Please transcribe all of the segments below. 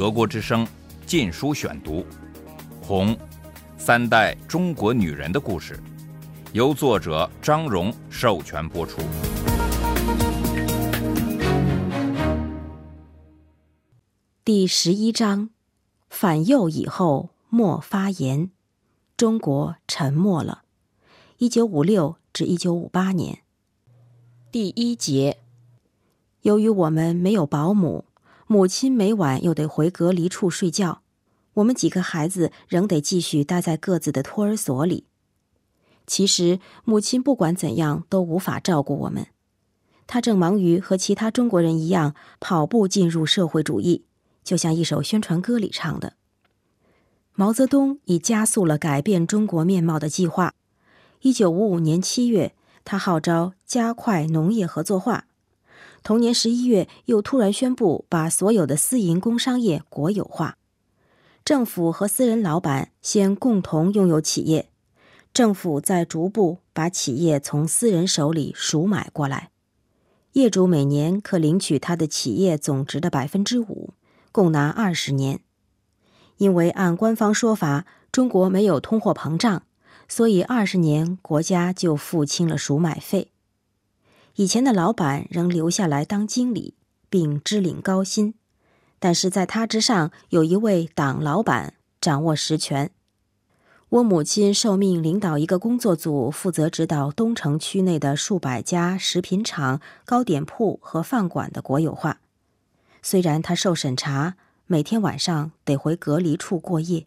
德国之声《禁书选读》，《红》，三代中国女人的故事，由作者张荣授权播出。第十一章：反右以后莫发言。中国沉默了。一九五六至一九五八年。第一节。由于我们没有保姆，母亲每晚又得回隔离处睡觉，我们几个孩子仍得继续待在各自的托儿所里。其实，母亲不管怎样都无法照顾我们，她正忙于和其他中国人一样跑步进入社会主义，就像一首宣传歌里唱的。毛泽东已加速了改变中国面貌的计划。一九五五年七月，他号召加快农业合作化。同年十一月，又突然宣布把所有的私营工商业国有化，政府和私人老板先共同拥有企业，政府再逐步把企业从私人手里赎买过来，业主每年可领取他的企业总值的百分之五，共拿二十年。因为按官方说法，中国没有通货膨胀，所以二十年国家就付清了赎买费。以前的老板仍留下来当经理，并支领高薪，但是在他之上有一位党老板掌握实权。我母亲受命领导一个工作组，负责指导东城区内的数百家食品厂、糕点铺和饭馆的国有化。虽然他受审查，每天晚上得回隔离处过夜。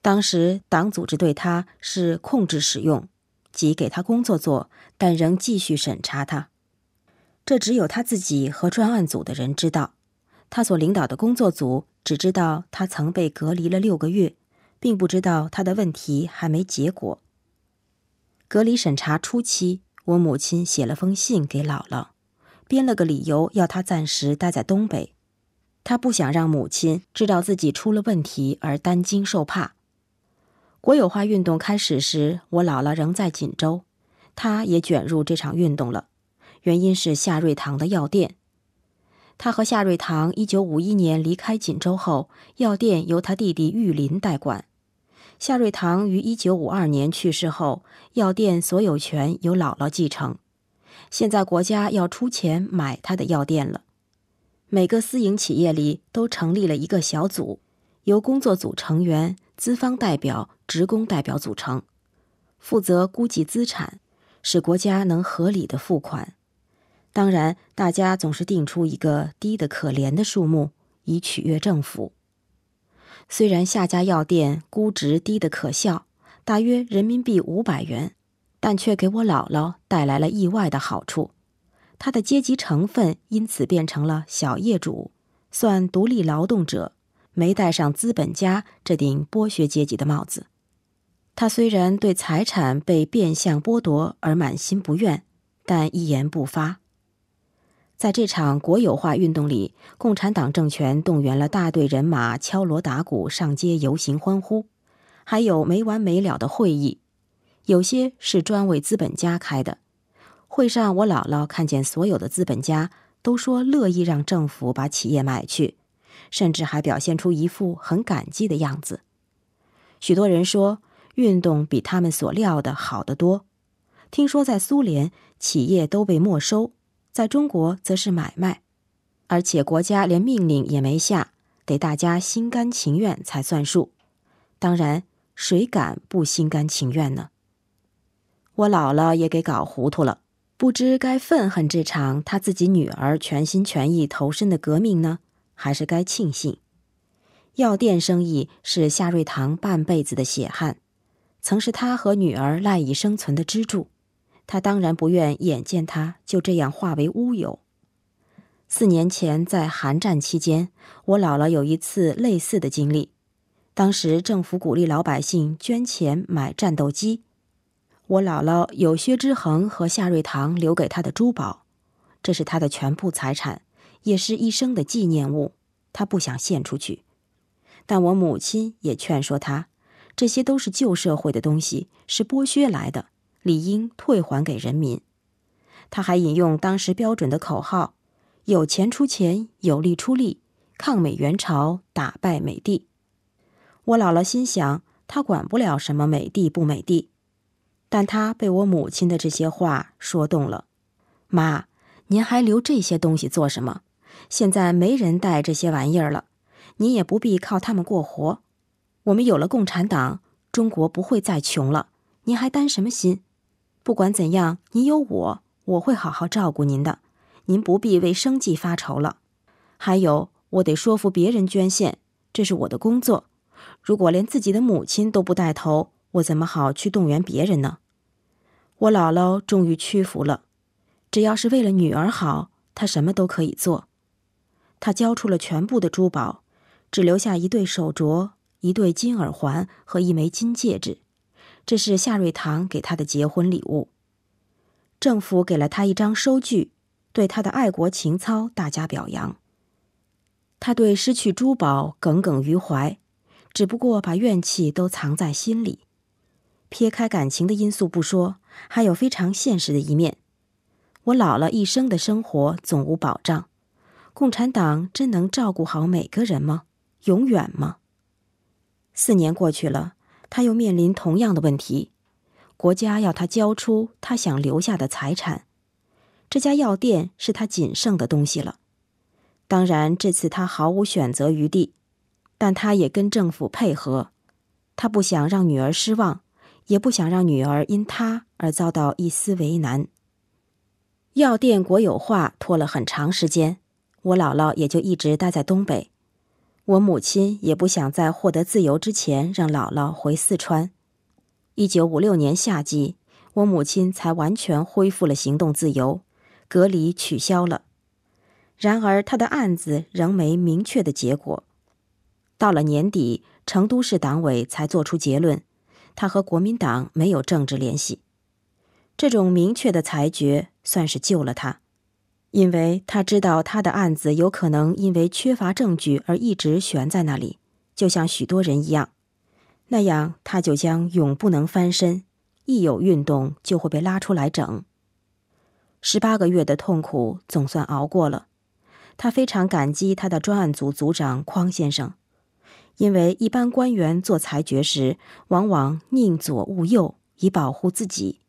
当时党组织对他是控制使用。即给他工作做，但仍继续审查他。这只有他自己和专案组的人知道。他所领导的工作组只知道他曾被隔离了六个月，并不知道他的问题还没结果。隔离审查初期，我母亲写了封信给姥姥，编了个理由要他暂时待在东北。他不想让母亲知道自己出了问题而担惊受怕。国有化运动开始时，我姥姥仍在锦州，她也卷入这场运动了。原因是夏瑞堂的药店。他和夏瑞堂一九五一年离开锦州后，药店由他弟弟玉林代管。夏瑞堂于一九五二年去世后，药店所有权由姥姥继承。现在国家要出钱买他的药店了。每个私营企业里都成立了一个小组，由工作组成员、资方代表。职工代表组成，负责估计资产，使国家能合理的付款。当然，大家总是定出一个低的可怜的数目，以取悦政府。虽然夏家药店估值低的可笑，大约人民币五百元，但却给我姥姥带来了意外的好处。他的阶级成分因此变成了小业主，算独立劳动者，没戴上资本家这顶剥削阶级的帽子。他虽然对财产被变相剥夺而满心不愿，但一言不发。在这场国有化运动里，共产党政权动员了大队人马，敲锣打鼓上街游行欢呼，还有没完没了的会议，有些是专为资本家开的。会上，我姥姥看见所有的资本家都说乐意让政府把企业买去，甚至还表现出一副很感激的样子。许多人说。运动比他们所料的好得多。听说在苏联，企业都被没收；在中国，则是买卖，而且国家连命令也没下，得大家心甘情愿才算数。当然，谁敢不心甘情愿呢？我姥姥也给搞糊涂了，不知该愤恨这场她自己女儿全心全意投身的革命呢，还是该庆幸？药店生意是夏瑞堂半辈子的血汗。曾是他和女儿赖以生存的支柱，他当然不愿眼见他就这样化为乌有。四年前在韩战期间，我姥姥有一次类似的经历。当时政府鼓励老百姓捐钱买战斗机，我姥姥有薛之衡和夏瑞堂留给她的珠宝，这是她的全部财产，也是一生的纪念物，他不想献出去。但我母亲也劝说他。这些都是旧社会的东西，是剥削来的，理应退还给人民。他还引用当时标准的口号：“有钱出钱，有力出力，抗美援朝，打败美帝。我姥姥心想，她管不了什么美帝不美帝，但她被我母亲的这些话说动了。妈，您还留这些东西做什么？现在没人带这些玩意儿了，你也不必靠他们过活。我们有了共产党，中国不会再穷了。您还担什么心？不管怎样，您有我，我会好好照顾您的。您不必为生计发愁了。还有，我得说服别人捐献，这是我的工作。如果连自己的母亲都不带头，我怎么好去动员别人呢？我姥姥终于屈服了。只要是为了女儿好，她什么都可以做。他交出了全部的珠宝，只留下一对手镯、一对金耳环和一枚金戒指。这是夏瑞堂给她的结婚礼物。政府给了她一张收据。对他的爱国情操大加表扬。他对失去珠宝耿耿于怀，只不过把怨气都藏在心里。撇开感情的因素不说，还有非常现实的一面。我老了一生的生活总无保障，共产党真能照顾好每个人吗？永远吗？四年过去了，他又面临同样的问题：国家要他交出他想留下的财产。这家药店是他仅剩的东西了，当然这次他毫无选择余地，但他也跟政府配合，他不想让女儿失望，也不想让女儿因他而遭到一丝为难。药店国有化拖了很长时间，我姥姥也就一直待在东北，我母亲也不想在获得自由之前让姥姥回四川。一九五六年夏季，我母亲才完全恢复了行动自由。隔离取消了，然而他的案子仍没明确的结果。到了年底，成都市党委才作出结论，他和国民党没有政治联系。这种明确的裁决算是救了他，因为他知道他的案子有可能因为缺乏证据而一直悬在那里，就像许多人一样，那样他就将永不能翻身，一有运动就会被拉出来整。十八个月的痛苦总算熬过了，他非常感激他的专案组组长匡先生，因为一般官员做裁决时往往宁左勿右，以保护自己。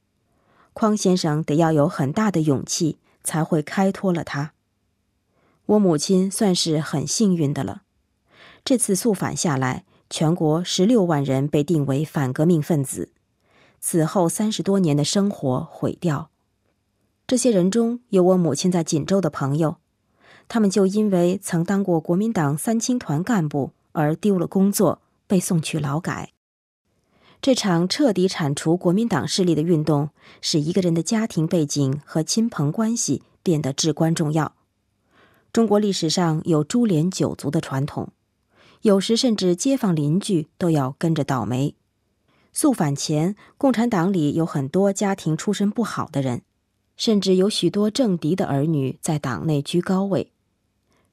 匡先生得要有很大的勇气，才会开脱了他。我母亲算是很幸运的了，这次肃反下来，全国十六万人被定为反革命分子，此后三十多年的生活毁掉。这些人中有我母亲在锦州的朋友，他们就因为曾当过国民党三青团干部而丢了工作，被送去劳改。这场彻底铲除国民党势力的运动，使一个人的家庭背景和亲朋关系变得至关重要。中国历史上有株连九族的传统，有时甚至街坊邻居都要跟着倒霉。肃反前，共产党里有很多家庭出身不好的人。甚至有许多政敌的儿女在党内居高位。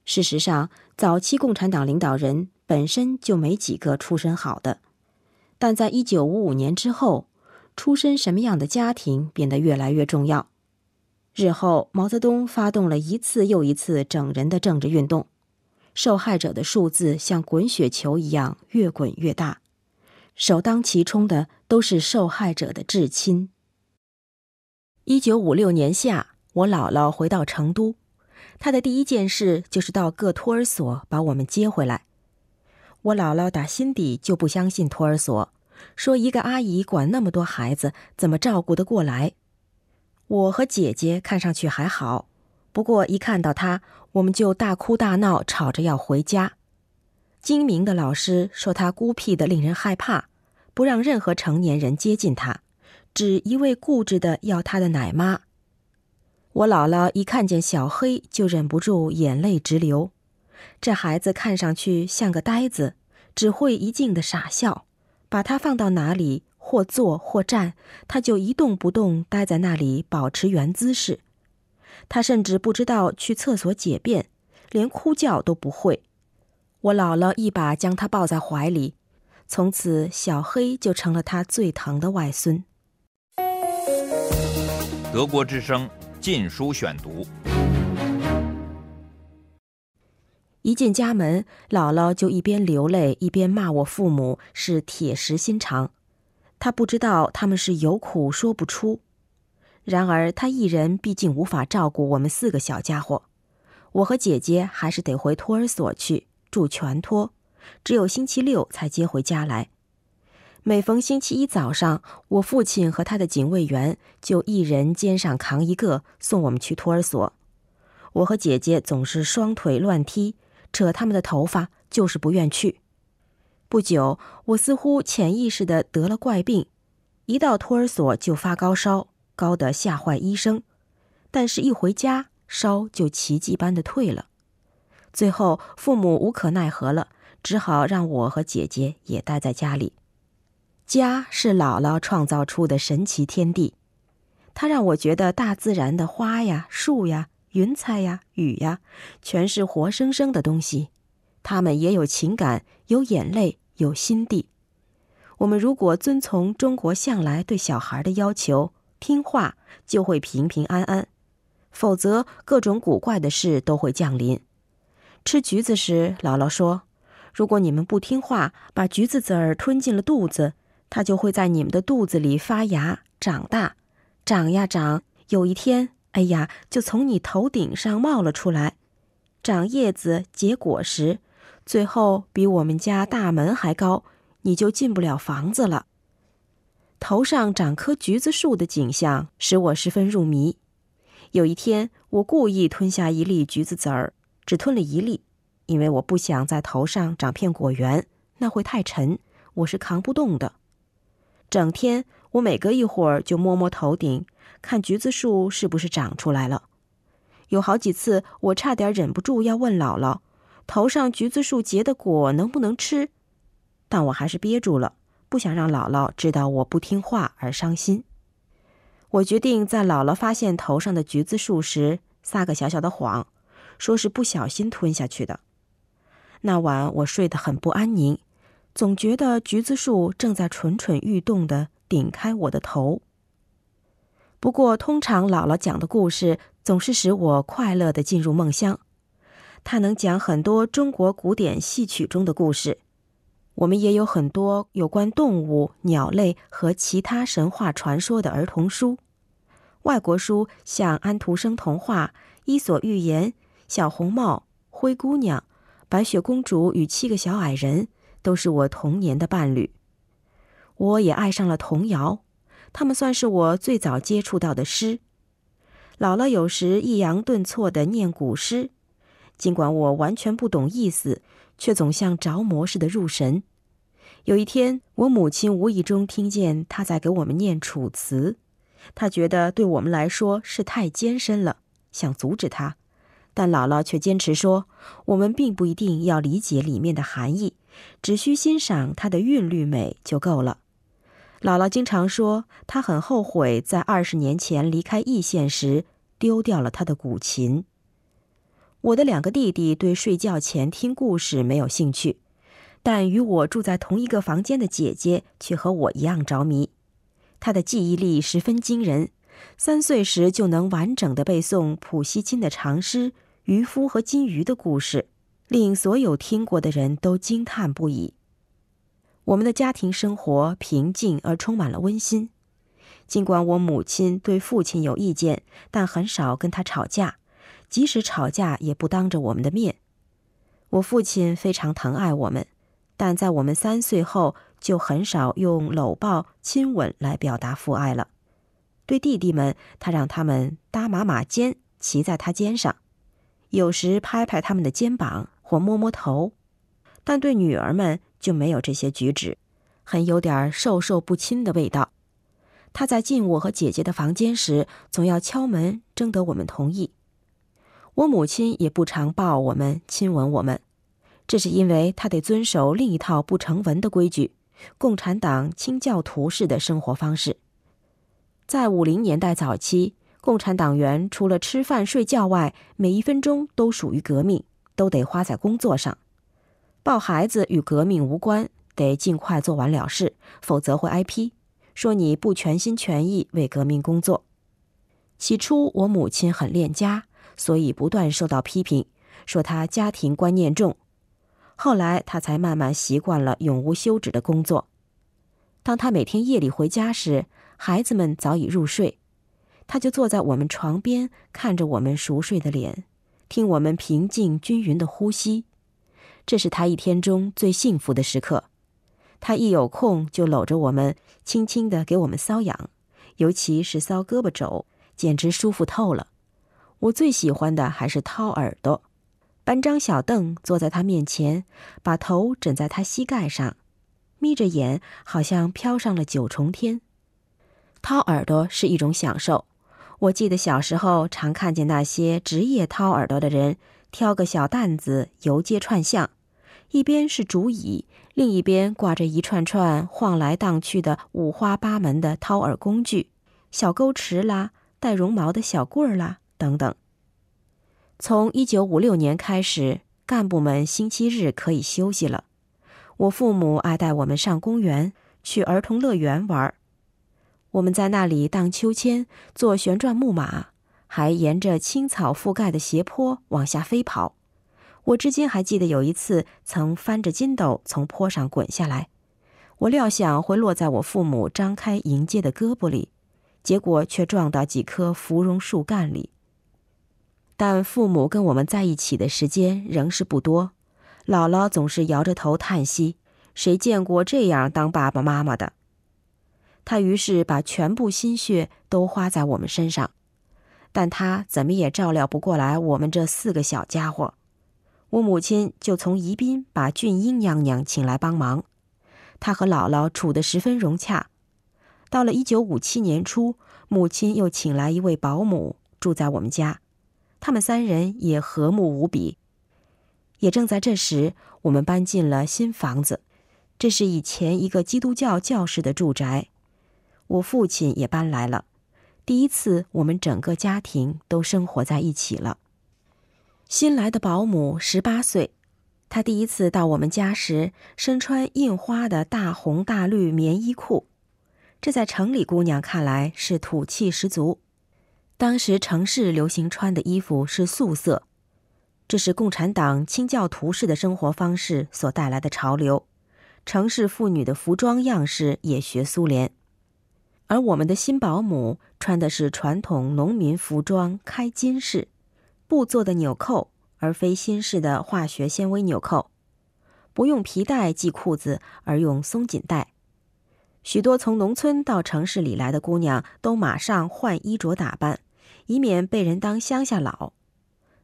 事实上，早期共产党领导人本身就没几个出身好的，但在一九五五年之后，出身什么样的家庭变得越来越重要。日后，毛泽东发动了一次又一次整人的政治运动，受害者的数字像滚雪球一样越滚越大，首当其冲的都是受害者的至亲。一九五六年夏，我姥姥回到成都，她的第一件事就是到各托儿所把我们接回来。我姥姥打心底就不相信托儿所，说一个阿姨管那么多孩子，怎么照顾得过来？我和姐姐看上去还好，不过一看到她，我们就大哭大闹，吵着要回家。精明的老师说她孤僻的令人害怕，不让任何成年人接近她。只一味固执的要他的奶妈。我姥姥一看见小黑就忍不住眼泪直流。这孩子看上去像个呆子，只会一劲的傻笑。把他放到哪里，或坐或站，他就一动不动待在那里，保持原姿势。他甚至不知道去厕所解便，连哭叫都不会。我姥姥一把将他抱在怀里，从此小黑就成了他最疼的外孙。德国之声《禁书选读》，一进家门，姥姥就一边流泪一边骂我父母是铁石心肠。她不知道他们是有苦说不出。然而她一人毕竟无法照顾我们四个小家伙，我和姐姐还是得回托儿所去住全托，只有星期六才接回家来。每逢星期一早上，我父亲和他的警卫员就一人肩上扛一个送我们去托儿所。我和姐姐总是双腿乱踢，扯他们的头发，就是不愿去。不久，我似乎潜意识的得了怪病，一到托儿所就发高烧，高得吓坏医生。但是，一回家烧就奇迹般的退了。最后，父母无可奈何了，只好让我和姐姐也待在家里。家是姥姥创造出的神奇天地，它让我觉得大自然的花呀、树呀、云彩呀、雨呀，全是活生生的东西，它们也有情感、有眼泪、有心地。我们如果遵从中国向来对小孩的要求，听话，就会平平安安；否则，各种古怪的事都会降临。吃橘子时，姥姥说：“如果你们不听话，把橘子籽儿吞进了肚子。”它就会在你们的肚子里发芽、长大，长呀长，有一天，哎呀，就从你头顶上冒了出来，长叶子、结果实，最后比我们家大门还高，你就进不了房子了。头上长棵橘子树的景象使我十分入迷。有一天，我故意吞下一粒橘子籽儿，只吞了一粒，因为我不想在头上长片果园，那会太沉，我是扛不动的。整天，我每隔一会儿就摸摸头顶，看橘子树是不是长出来了。有好几次，我差点忍不住要问姥姥：“头上橘子树结的果能不能吃？”但我还是憋住了，不想让姥姥知道我不听话而伤心。我决定在姥姥发现头上的橘子树时撒个小小的谎，说是不小心吞下去的。那晚我睡得很不安宁。总觉得橘子树正在蠢蠢欲动的顶开我的头。不过，通常姥姥讲的故事总是使我快乐的进入梦乡。她能讲很多中国古典戏曲中的故事。我们也有很多有关动物、鸟类和其他神话传说的儿童书。外国书像安徒生童话、伊索寓言、小红帽、灰姑娘、白雪公主与七个小矮人。都是我童年的伴侣。我也爱上了童谣，他们算是我最早接触到的诗。姥姥有时抑扬顿挫的念古诗，尽管我完全不懂意思，却总像着魔似的入神。有一天，我母亲无意中听见她在给我们念《楚辞》，她觉得对我们来说是太艰深了，想阻止她，但姥姥却坚持说，我们并不一定要理解里面的含义。只需欣赏它的韵律美就够了。姥姥经常说，她很后悔在二十年前离开易县时丢掉了她的古琴。我的两个弟弟对睡觉前听故事没有兴趣，但与我住在同一个房间的姐姐却和我一样着迷。她的记忆力十分惊人，三岁时就能完整的背诵普希金的长诗《渔夫和金鱼》的故事。令所有听过的人都惊叹不已。我们的家庭生活平静而充满了温馨，尽管我母亲对父亲有意见，但很少跟他吵架，即使吵架也不当着我们的面。我父亲非常疼爱我们，但在我们三岁后就很少用搂抱、亲吻来表达父爱了。对弟弟们，他让他们搭马马肩，骑在他肩上，有时拍拍他们的肩膀。或摸摸头，但对女儿们就没有这些举止，很有点授受不亲的味道。他在进我和姐姐的房间时，总要敲门征得我们同意。我母亲也不常抱我们、亲吻我们，这是因为她得遵守另一套不成文的规矩——共产党清教徒式的生活方式。在五零年代早期，共产党员除了吃饭睡觉外，每一分钟都属于革命。都得花在工作上，抱孩子与革命无关，得尽快做完了事，否则会挨批，说你不全心全意为革命工作。起初我母亲很恋家，所以不断受到批评，说她家庭观念重。后来他才慢慢习惯了永无休止的工作。当他每天夜里回家时，孩子们早已入睡，他就坐在我们床边，看着我们熟睡的脸，听我们平静均匀的呼吸。这是他一天中最幸福的时刻。他一有空就搂着我们，轻轻地给我们搔痒，尤其是搔胳膊肘，简直舒服透了。我最喜欢的还是掏耳朵。搬张小凳坐在他面前，把头枕在他膝盖上，眯着眼，好像飘上了九重天。掏耳朵是一种享受。我记得小时候常看见那些职业掏耳朵的人，挑个小担子游街串巷，一边是竹椅，另一边挂着一串串晃来荡去的五花八门的掏耳工具，小钩池啦，带绒毛的小棍儿啦，等等。从一九五六年开始，干部们星期日可以休息了。我父母爱带我们上公园，去儿童乐园玩。我们在那里荡秋千，坐旋转木马，还沿着青草覆盖的斜坡往下飞跑。我至今还记得有一次曾翻着筋斗从坡上滚下来，我料想会落在我父母张开迎接的胳膊里，结果却撞到几棵芙蓉树干里。但父母跟我们在一起的时间仍是不多，姥姥总是摇着头叹息：“谁见过这样当爸爸妈妈的？”他于是把全部心血都花在我们身上，但他怎么也照料不过来我们这四个小家伙。我母亲就从宜宾把俊英娘娘请来帮忙，她和姥姥处得十分融洽。到了一九五七年初，母亲又请来一位保姆住在我们家。他们三人也和睦无比。也正在这时，我们搬进了新房子，这是以前一个基督教教士的住宅。我父亲也搬来了，第一次我们整个家庭都生活在一起了。新来的保姆十八岁，她第一次到我们家时，身穿印花的大红大绿棉衣裤，这在城里姑娘看来是土气十足。当时城市流行穿的衣服是素色，这是共产党清教徒式的生活方式所带来的潮流。城市妇女的服装样式也学苏联，而我们的新保姆穿的是传统农民服装开襟式，布做的纽扣，而非新式的化学纤维纽扣，不用皮带系裤子，而用松紧带。许多从农村到城市里来的姑娘都马上换衣着打扮。以免被人当乡下佬，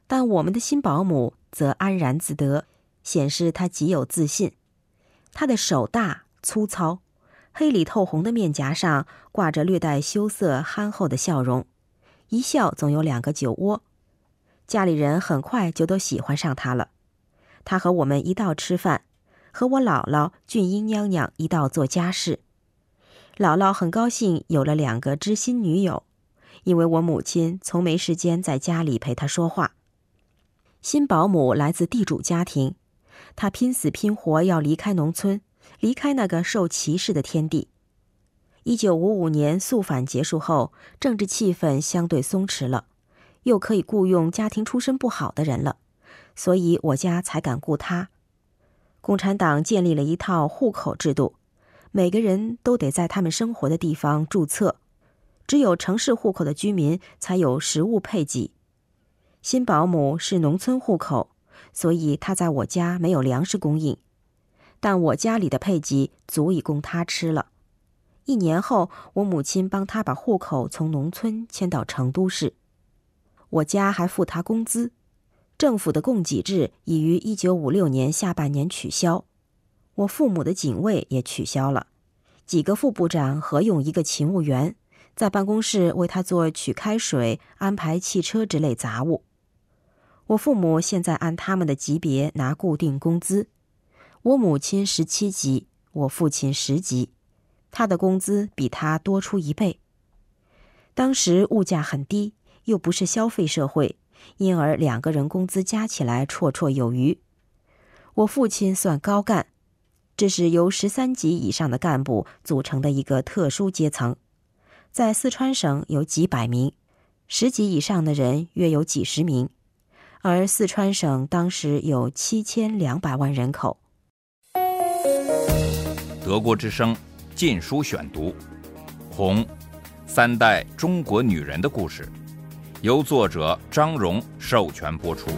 但我们的新保姆则安然自得，显示她极有自信。她的手大粗糙，黑里透红的面颊上挂着略带羞涩憨厚的笑容，一笑总有两个酒窝。家里人很快就都喜欢上他了。他和我们一道吃饭，和我姥姥俊英娘娘一道做家事。姥姥很高兴有了两个知心女友。因为我母亲从没时间在家里陪她说话。新保姆来自地主家庭，她拼死拼活要离开农村，离开那个受歧视的天地。一九五五年肃反结束后，政治气氛相对松弛了，又可以雇佣家庭出身不好的人了，所以我家才敢雇他。共产党建立了一套户口制度，每个人都得在他们生活的地方注册。只有城市户口的居民才有食物配给。新保姆是农村户口，所以她在我家没有粮食供应，但我家里的配给足以供他吃了。一年后，我母亲帮他把户口从农村迁到成都市，我家还付他工资。政府的供给制已于一九五六年下半年取消，我父母的警卫也取消了，几个副部长合用一个勤务员。在办公室为他做取开水、安排汽车之类杂物。我父母现在按他们的级别拿固定工资，我母亲十七级，我父亲十级，他的工资比他多出一倍。当时物价很低，又不是消费社会，因而两个人工资加起来绰绰有余。我父亲算高干，这是由十三级以上的干部组成的一个特殊阶层。在四川省有几百名，十级以上的人约有几十名，而四川省当时有七千两百万人口。德国之声《禁书选读》，《红》，三代中国女人的故事，由作者张荣授权播出。